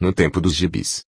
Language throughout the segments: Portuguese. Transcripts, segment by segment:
no tempo dos gibis.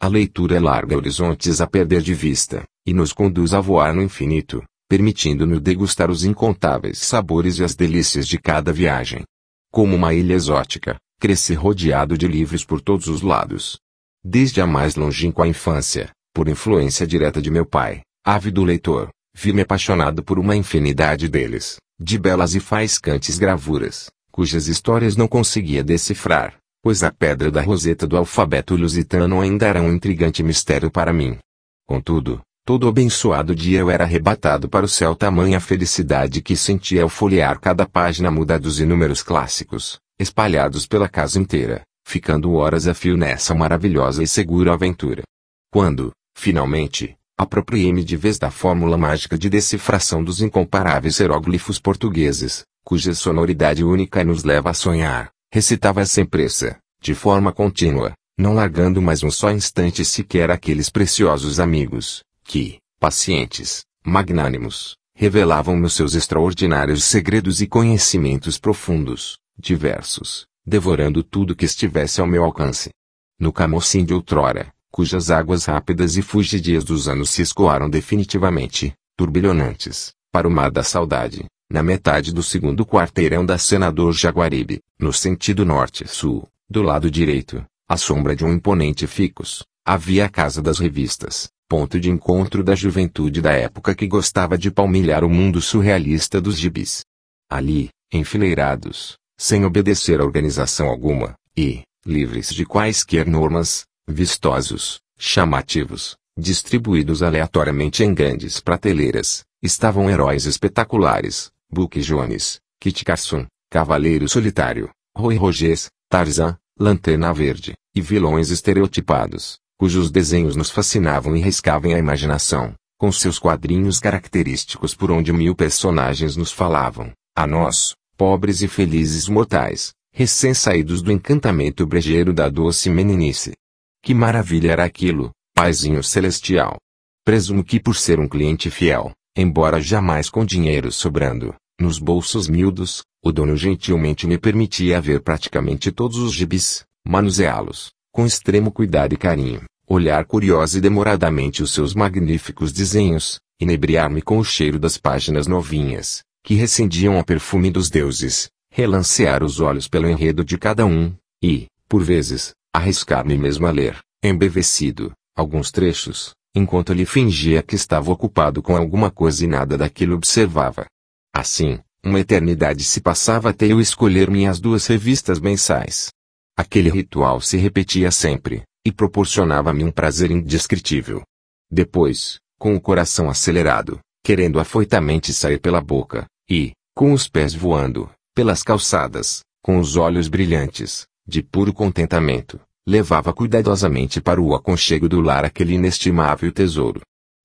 A leitura larga horizontes a perder de vista, e nos conduz a voar no infinito, permitindo-nos degustar os incontáveis sabores e as delícias de cada viagem. Como uma ilha exótica, cresci rodeado de livros por todos os lados. Desde a mais longínqua infância, por influência direta de meu pai, ávido leitor, vi-me apaixonado por uma infinidade deles, de belas e faiscantes gravuras, cujas histórias não conseguia decifrar, pois a pedra da roseta do alfabeto lusitano ainda era um intrigante mistério para mim. Contudo, todo abençoado dia eu era arrebatado para o céu tamanha felicidade que sentia ao folhear cada página muda dos inúmeros clássicos, espalhados pela casa inteira, ficando horas a fio nessa maravilhosa e segura aventura. Quando, finalmente, apropriei-me de vez da fórmula mágica de decifração dos incomparáveis hieróglifos portugueses, cuja sonoridade única nos leva a sonhar, recitava sem pressa, de forma contínua, não largando mais um só instante sequer aqueles preciosos amigos, que, pacientes, magnânimos, revelavam-me seus extraordinários segredos e conhecimentos profundos, diversos, devorando tudo que estivesse ao meu alcance. No Camocim de outrora, cujas águas rápidas e fugidias dos anos se escoaram definitivamente, turbilhonantes, para o mar da saudade, na metade do segundo quarteirão da Senador Jaguaribe, no sentido norte-sul, do lado direito, à sombra de um imponente ficus, havia a Casa das Revistas, ponto de encontro da juventude da época que gostava de palmilhar o mundo surrealista dos gibis. Ali, enfileirados, sem obedecer a organização alguma, e, livres de quaisquer normas, vistosos, chamativos, distribuídos aleatoriamente em grandes prateleiras, estavam heróis espetaculares, Buck Jones, Kit Carson, Cavaleiro Solitário, Roy Rogers, Tarzan, Lanterna Verde, e vilões estereotipados, cujos desenhos nos fascinavam e riscavam a imaginação, com seus quadrinhos característicos por onde mil personagens nos falavam, a nós, pobres e felizes mortais, recém-saídos do encantamento brejeiro da doce meninice. Que maravilha era aquilo, paizinho celestial. Presumo que por ser um cliente fiel, embora jamais com dinheiro sobrando, nos bolsos miúdos, o dono gentilmente me permitia ver praticamente todos os gibis, manuseá-los, com extremo cuidado e carinho, olhar curioso e demoradamente os seus magníficos desenhos, inebriar-me com o cheiro das páginas novinhas, que recendiam a perfume dos deuses, relancear os olhos pelo enredo de cada um, e, por vezes, arriscar-me mesmo a ler, embevecido, alguns trechos, enquanto ele fingia que estava ocupado com alguma coisa e nada daquilo observava. Assim, uma eternidade se passava até eu escolher minhas duas revistas mensais. Aquele ritual se repetia sempre, e proporcionava-me um prazer indescritível. Depois, com o coração acelerado, querendo afoitamente sair pela boca, e, com os pés voando, pelas calçadas, com os olhos brilhantes, de puro contentamento, levava cuidadosamente para o aconchego do lar aquele inestimável tesouro.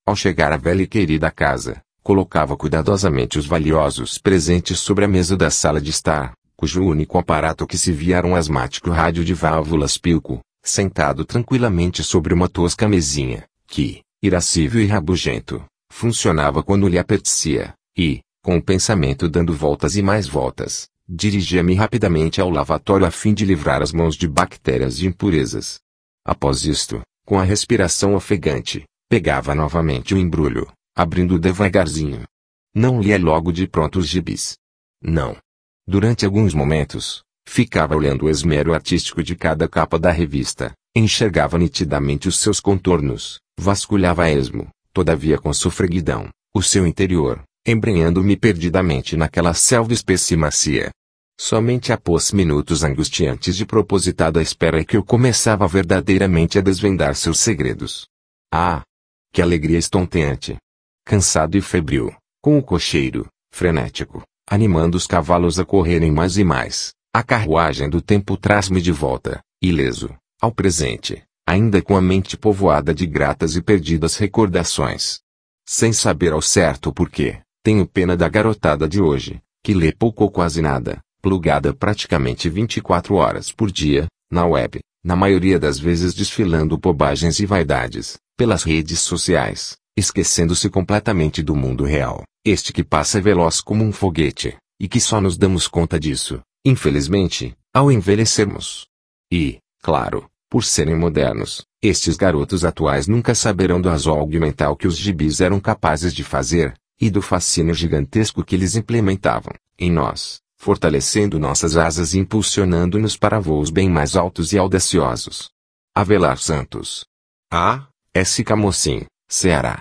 Ao chegar à velha e querida casa, colocava cuidadosamente os valiosos presentes sobre a mesa da sala de estar, cujo único aparato que se via era um asmático rádio de válvulas Pilco, sentado tranquilamente sobre uma tosca mesinha, que, irascível e rabugento, funcionava quando lhe apetecia, e, com o pensamento dando voltas e mais voltas, dirigia-me rapidamente ao lavatório a fim de livrar as mãos de bactérias e impurezas. Após isto, com a respiração ofegante, pegava novamente o embrulho, abrindo devagarzinho. Não lia logo de pronto os gibis. Não. Durante alguns momentos, ficava olhando o esmero artístico de cada capa da revista, enxergava nitidamente os seus contornos, vasculhava a esmo, todavia com sofreguidão, o seu interior, embrenhando-me perdidamente naquela selva espessa e macia. Somente após minutos angustiantes de propositada espera é que eu começava verdadeiramente a desvendar seus segredos. Ah! Que alegria estonteante! Cansado e febril, com o cocheiro, frenético, animando os cavalos a correrem mais e mais, a carruagem do tempo traz-me de volta, ileso, ao presente, ainda com a mente povoada de gratas e perdidas recordações. Sem saber ao certo porquê, tenho pena da garotada de hoje, que lê pouco ou quase nada, plugada praticamente 24 horas por dia, na web, na maioria das vezes desfilando bobagens e vaidades, pelas redes sociais, esquecendo-se completamente do mundo real, este que passa veloz como um foguete, e que só nos damos conta disso, infelizmente, ao envelhecermos. E, claro, Por serem modernos, estes garotos atuais nunca saberão do azolgue mental que os gibis eram capazes de fazer, e do fascínio gigantesco que eles implementavam, em nós, fortalecendo nossas asas e impulsionando-nos para voos bem mais altos e audaciosos. Avelar Santos. A. S. Camocim, Ceará.